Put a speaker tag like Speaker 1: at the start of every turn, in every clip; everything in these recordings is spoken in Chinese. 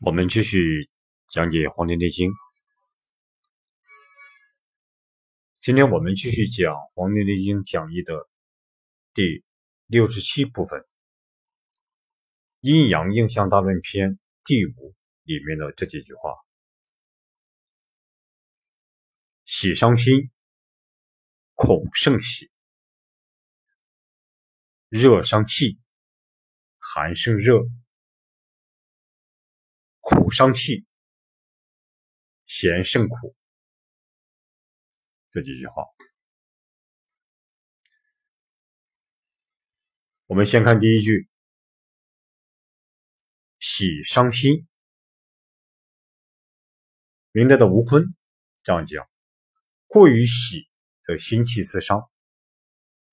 Speaker 1: 我们继续讲解《黄帝内经》。今天我们继续讲《黄帝内经讲义》的第六十七部分《阴阳应象大论篇》第五里面的这几句话：喜伤心，恐胜喜；热伤气，寒生热。苦伤气，咸胜苦。这几句话，我们先看第一句：喜伤心。明代的吴坤这样讲：过于喜，则心气自伤。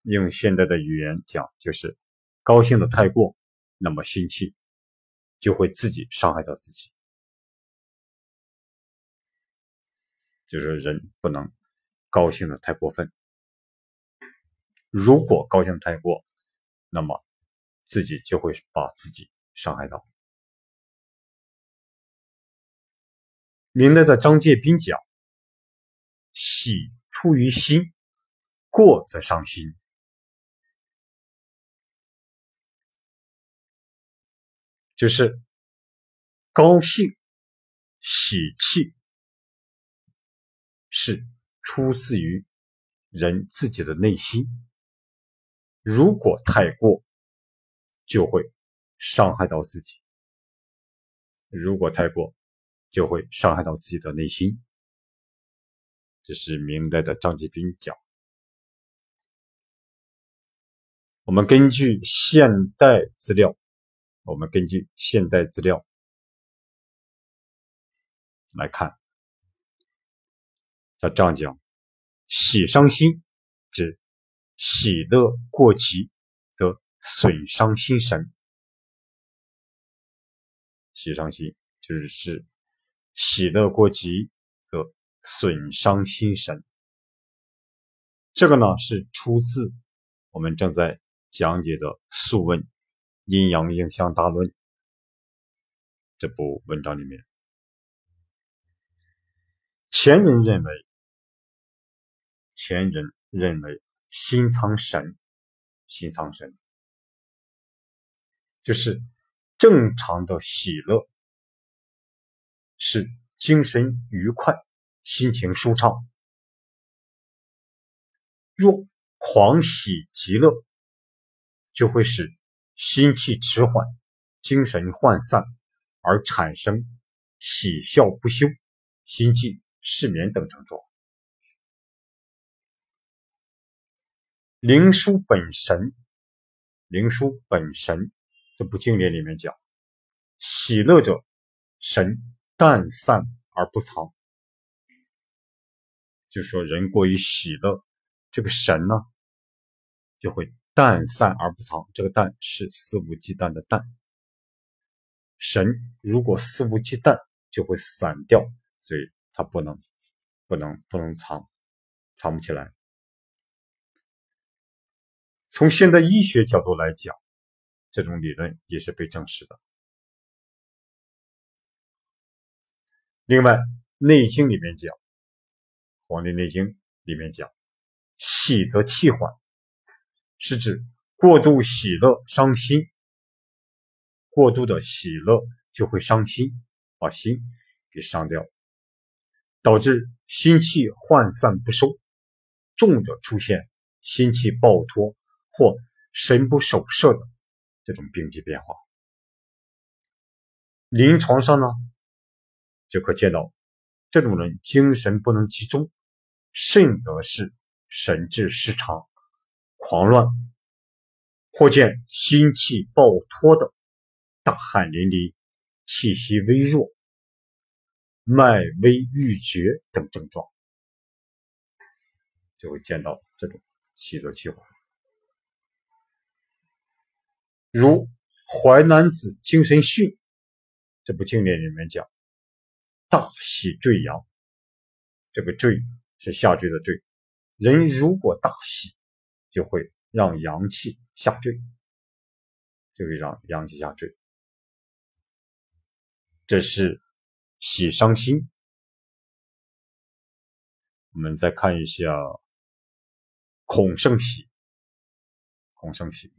Speaker 1: 用现代的语言讲，就是高兴的太过，那么心气。就会自己伤害到自己，就是人不能高兴的太过分。如果高兴太过，那么自己就会把自己伤害到。明代的张介宾讲：“喜出于心，过则伤心。”就是高兴、喜气，是出自于人自己的内心。如果太过，就会伤害到自己；如果太过，就会伤害到自己的内心。这是明代的张继斌讲。我们根据现代资料。我们根据现代资料来看，他这样讲：喜伤心，指喜乐过急，则损伤心神。喜伤心就是指喜乐过急，则损伤心神。这个呢是出自我们正在讲解的《素问》。阴阳应象大论这部文章里面，前人认为，前人认为心藏神，心藏神就是正常的喜乐，是精神愉快，心情舒畅。若狂喜极乐，就会使。心气迟缓，精神涣散，而产生喜笑不休、心悸、失眠等症状。灵枢本神，灵枢本神这部经典里面讲，喜乐者神淡散而不藏，就说人过于喜乐，这个神呢就会。淡散而不藏，这个淡是肆无忌惮的淡。神如果肆无忌惮，就会散掉，所以它不能、不能、不能藏，藏不起来。从现代医学角度来讲，这种理论也是被证实的。另外，《内经》里面讲，《黄帝内经》里面讲，喜则气缓。是指过度喜乐伤心，过度的喜乐就会伤心，把心给伤掉，导致心气涣散不收，重者出现心气暴脱或神不守舍的这种病机变化。临床上呢，就可见到这种人精神不能集中，甚则是神志失常。狂乱，或见心气暴脱的，大汗淋漓，气息微弱，脉微欲绝等症状，就会见到这种气则气缓。如《淮南子·精神训》这部经典里面讲：“大喜坠阳，这个坠是下坠的坠。人如果大喜。”就会让阳气下坠，就会让阳气下坠。这是喜伤心。我们再看一下恐胜喜，恐胜喜。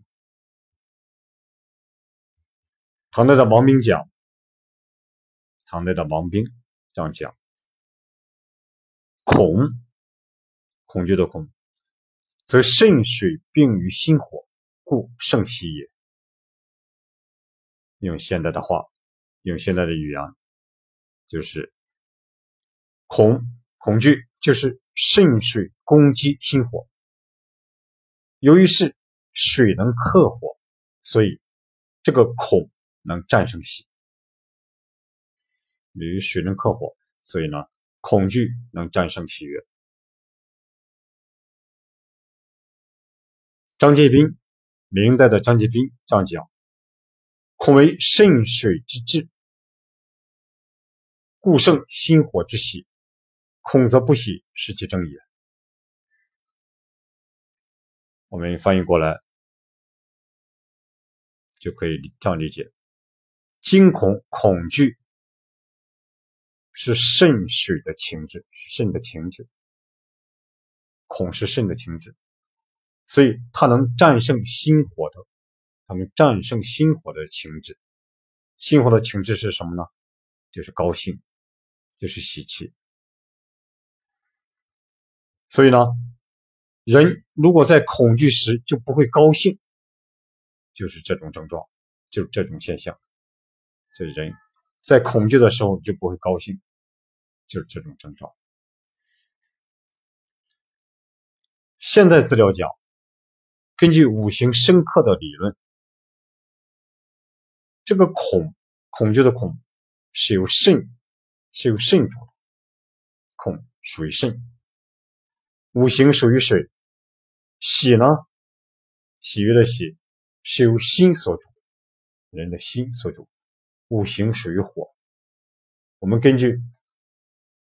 Speaker 1: 唐代的王冰讲，唐代的王冰这样讲：恐，恐惧的恐，则肾水并于心火，故胜喜也。用现代的话，用现代的语言，就是恐恐惧。就是肾水攻击心火，由于是水能克火，所以这个恐能战胜喜。由于水能克火，所以呢，恐惧能战胜喜悦。张介宾，明代的张介宾这样讲：恐为肾水之至，故胜心火之喜。恐则不喜，是其正也。我们翻译过来就可以这样理解：惊恐、恐惧是肾水的情志，是肾的情志。恐是肾的情志，所以它能战胜心火的，它能战胜心火的情志。心火的情志是什么呢？就是高兴，就是喜气。所以呢，人如果在恐惧时就不会高兴，就是这种症状，就这种现象。这人在恐惧的时候就不会高兴，就是这种症状。现在资料讲，根据五行深刻的理论，这个恐恐惧的恐是由肾是由肾主的，恐属于肾。五行属于水，喜呢？喜悦的喜是由心所主，人的心所主。五行属于火，我们根据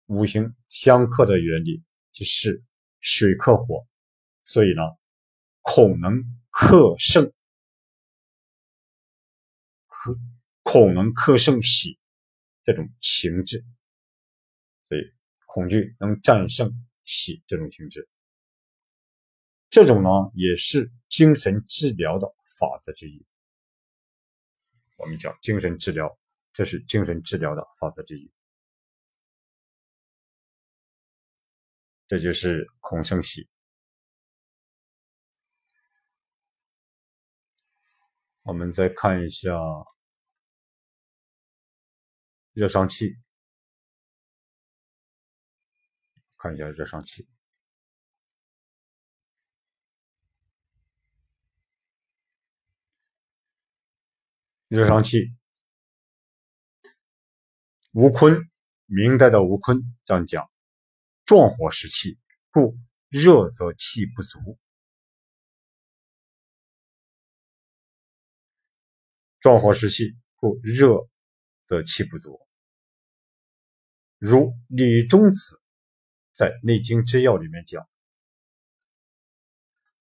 Speaker 1: 五行相克的原理，就是水克火，所以呢，恐能克胜，克恐能克胜喜这种情志，所以恐惧能战胜。喜这种情志，这种呢也是精神治疗的法则之一。我们讲精神治疗，这是精神治疗的法则之一。这就是恐生喜。我们再看一下热伤气。看一下热伤气，热伤气。吴坤，明代的吴坤这样讲：壮火时气，故热则气不足。壮火时气，故热则气不足。如李中子。在《内经之要》里面讲：“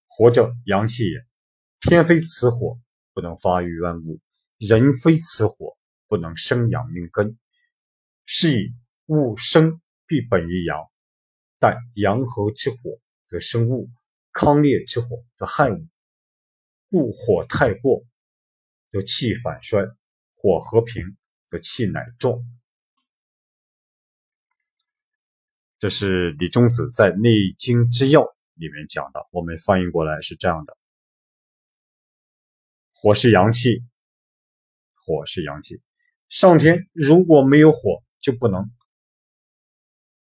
Speaker 1: 火者，阳气也。天非此火，不能发育万物；人非此火，不能生养命根。是以物生必本于阳，但阳和之火则生物，康烈之火则害物。故火太过，则气反衰；火和平，则气乃壮。”这是李中子在《内经之要》里面讲的，我们翻译过来是这样的：火是阳气，火是阳气。上天如果没有火，就不能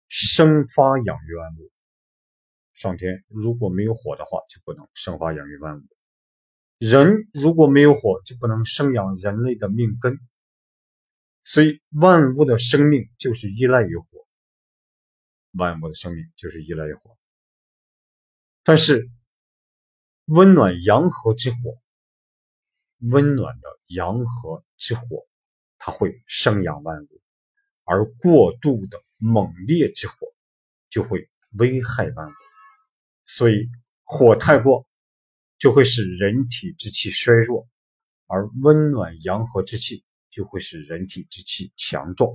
Speaker 1: 生发养育万物。上天如果没有火的话，就不能生发养育万物。人如果没有火，就不能生养人类的命根。所以万物的生命就是依赖于火。万物的生命就是依赖于火，但是温暖阳和之火，温暖的阳和之火，它会生养万物；而过度的猛烈之火就会危害万物。所以火太过，就会使人体之气衰弱；而温暖阳和之气就会使人体之气强壮。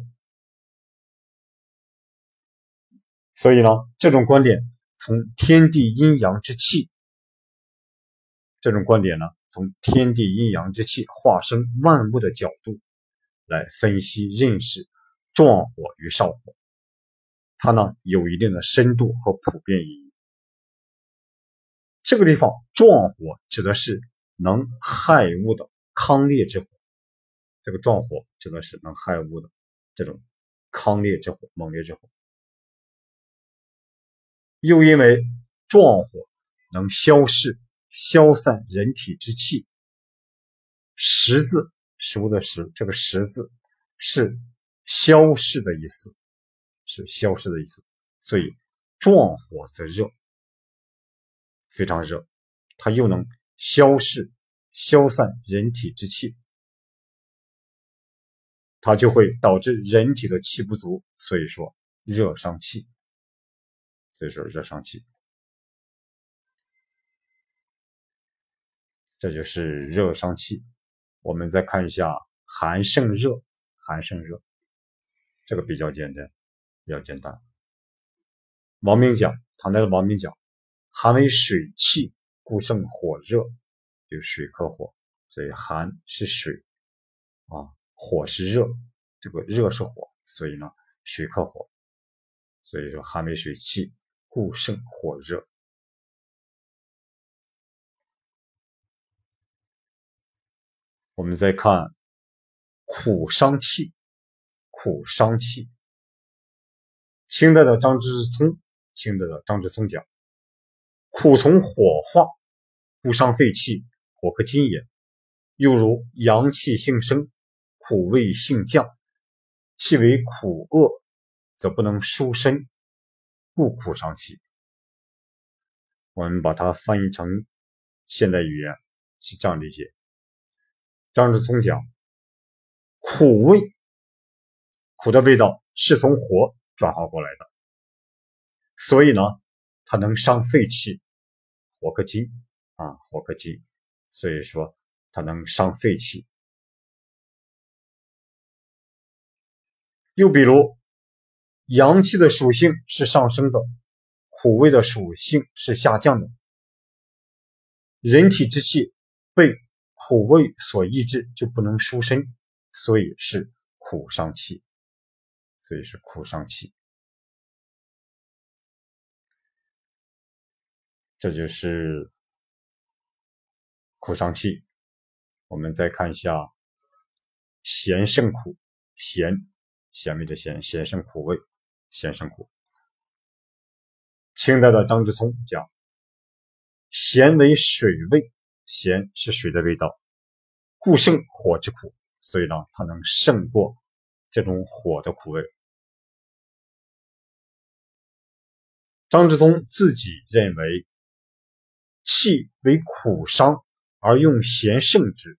Speaker 1: 所以呢，这种观点从天地阴阳之气，这种观点呢，从天地阴阳之气化生万物的角度来分析认识壮火与少火，它呢有一定的深度和普遍意义。这个地方壮火指的是能害物的康烈之火，这个壮火指的是能害物的这种康烈之火、猛烈之火。又因为壮火能消逝、消散人体之气，十字食物的食，这个十字是消逝的意思，是消逝的意思。所以壮火则热，非常热，它又能消逝、消散人体之气，它就会导致人体的气不足，所以说热伤气。所以说热伤气，这就是热伤气。我们再看一下寒胜热，寒胜热，这个比较简单，比较简单。王明讲，唐代的王明讲，寒为水气，故胜火热，就水克火，所以寒是水啊，火是热，这个热是火，所以呢，水克火，所以说寒为水气。故胜火热。我们再看苦伤气，苦伤气。清代的张之聪，清代的张之聪讲：苦从火化，故伤肺气，火克金也。又如阳气性生，苦味性降，气为苦恶，则不能舒身。故苦伤气，我们把它翻译成现代语言是这样理解：张志聪讲，苦味，苦的味道是从火转化过来的，所以呢，它能伤肺气，火克金啊，火克金，所以说它能伤肺气。又比如。阳气的属性是上升的，苦味的属性是下降的。人体之气被苦味所抑制，就不能舒身，所以是苦伤气。所以是苦伤气。这就是苦伤气。我们再看一下咸胜苦，咸咸味的咸，咸胜苦味。咸胜苦。清代的张之聪讲：“咸为水味，咸是水的味道，故胜火之苦。所以呢，它能胜过这种火的苦味。”张之宗自己认为，气为苦伤而用咸胜之，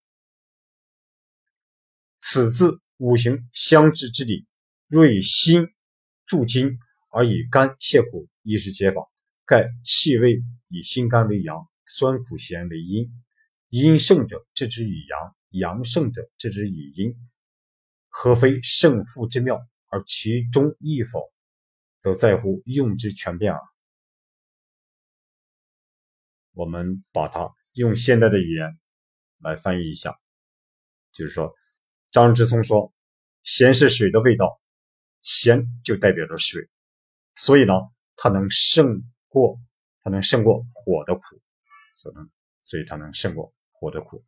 Speaker 1: 此自五行相制之理，若以心。助筋而以肝泻苦，亦是解法。盖气味以心肝为阳，酸苦咸为阴。阴盛者治之以阳，阳盛者治之以阴。何非胜负之妙？而其中亦否，则在乎用之全变耳。我们把它用现代的语言来翻译一下，就是说，张之聪说：“咸是水的味道。”咸就代表着水，所以呢，它能胜过，它能胜过火的苦，所能，所以它能胜过火的苦。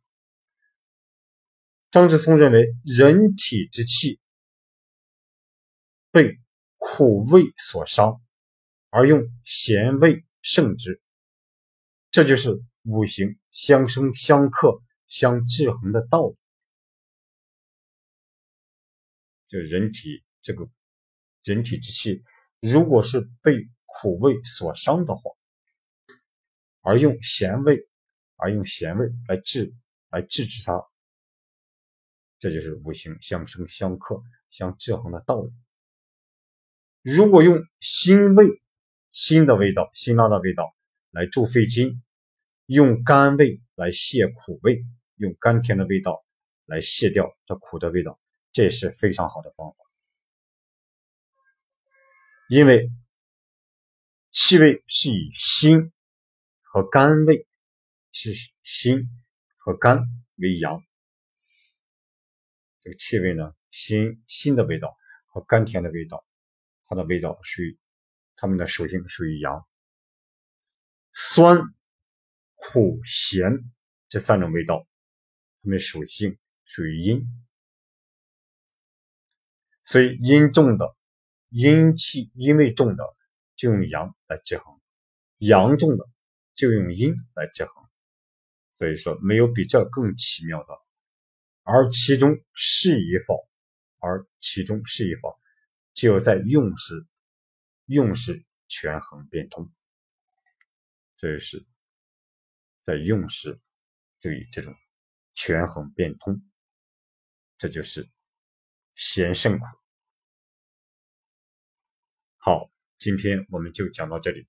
Speaker 1: 张志聪认为，人体之气被苦味所伤，而用咸味胜之，这就是五行相生相克相制衡的道理。就人体这个。人体之气，如果是被苦味所伤的话，而用咸味，而用咸味来治，来制止它，这就是五行相生相克相制衡的道理。如果用辛味、辛的味道、辛辣的味道来助肺经，用甘味来泻苦味，用甘甜的味道来泻掉这苦的味道，这也是非常好的方法。因为气味是以心和肝味，是心和肝为阳。这个气味呢，心心的味道和甘甜的味道，它的味道属于它们的属性属于阳。酸、苦、咸这三种味道，它们属性属于阴。所以阴重的阴气阴味重的就用阳来制衡，阳重的就用阴来制衡。所以说，没有比这更奇妙的。而其中是以否，而其中是以否，就在用时，用时权衡变通。这是在用时注意这种权衡变通，这就是咸胜苦。好，今天我们就讲到这里。